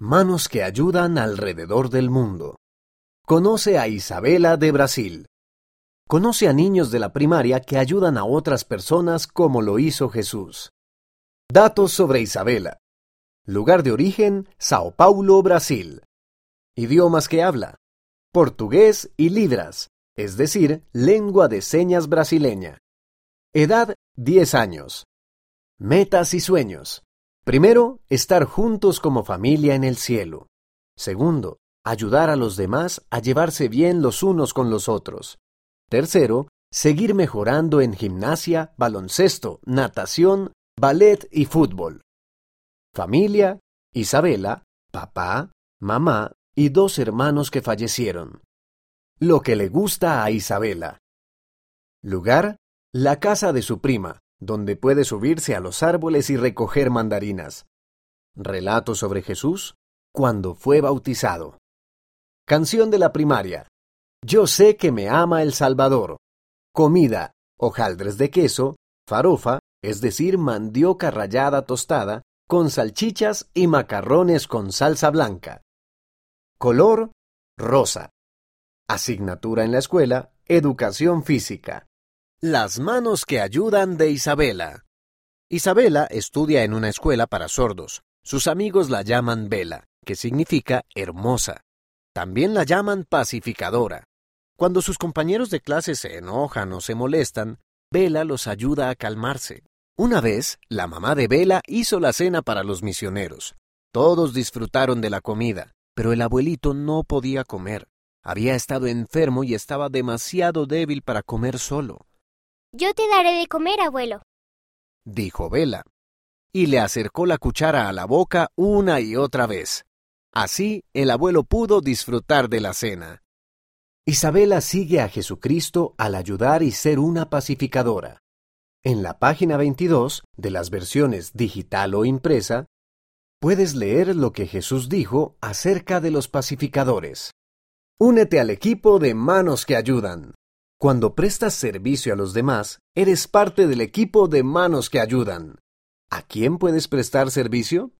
Manos que ayudan alrededor del mundo. Conoce a Isabela de Brasil. Conoce a niños de la primaria que ayudan a otras personas como lo hizo Jesús. Datos sobre Isabela. Lugar de origen, Sao Paulo, Brasil. Idiomas que habla. Portugués y libras, es decir, lengua de señas brasileña. Edad 10 años. Metas y sueños. Primero, estar juntos como familia en el cielo. Segundo, ayudar a los demás a llevarse bien los unos con los otros. Tercero, seguir mejorando en gimnasia, baloncesto, natación, ballet y fútbol. Familia, Isabela, papá, mamá y dos hermanos que fallecieron. Lo que le gusta a Isabela. Lugar, la casa de su prima, donde puede subirse a los árboles y recoger mandarinas. Relato sobre Jesús cuando fue bautizado. Canción de la primaria. Yo sé que me ama el Salvador. Comida, hojaldres de queso, farofa, es decir, mandioca rallada tostada, con salchichas y macarrones con salsa blanca. Color, rosa. Asignatura en la escuela, educación física. Las manos que ayudan de Isabela. Isabela estudia en una escuela para sordos. Sus amigos la llaman Vela, que significa hermosa. También la llaman pacificadora. Cuando sus compañeros de clase se enojan o se molestan, Vela los ayuda a calmarse. Una vez, la mamá de Vela hizo la cena para los misioneros. Todos disfrutaron de la comida, pero el abuelito no podía comer. Había estado enfermo y estaba demasiado débil para comer solo. Yo te daré de comer, abuelo, dijo Vela, y le acercó la cuchara a la boca una y otra vez. Así el abuelo pudo disfrutar de la cena. Isabela sigue a Jesucristo al ayudar y ser una pacificadora. En la página 22 de las versiones digital o impresa, puedes leer lo que Jesús dijo acerca de los pacificadores. Únete al equipo de manos que ayudan. Cuando prestas servicio a los demás, eres parte del equipo de manos que ayudan. ¿A quién puedes prestar servicio?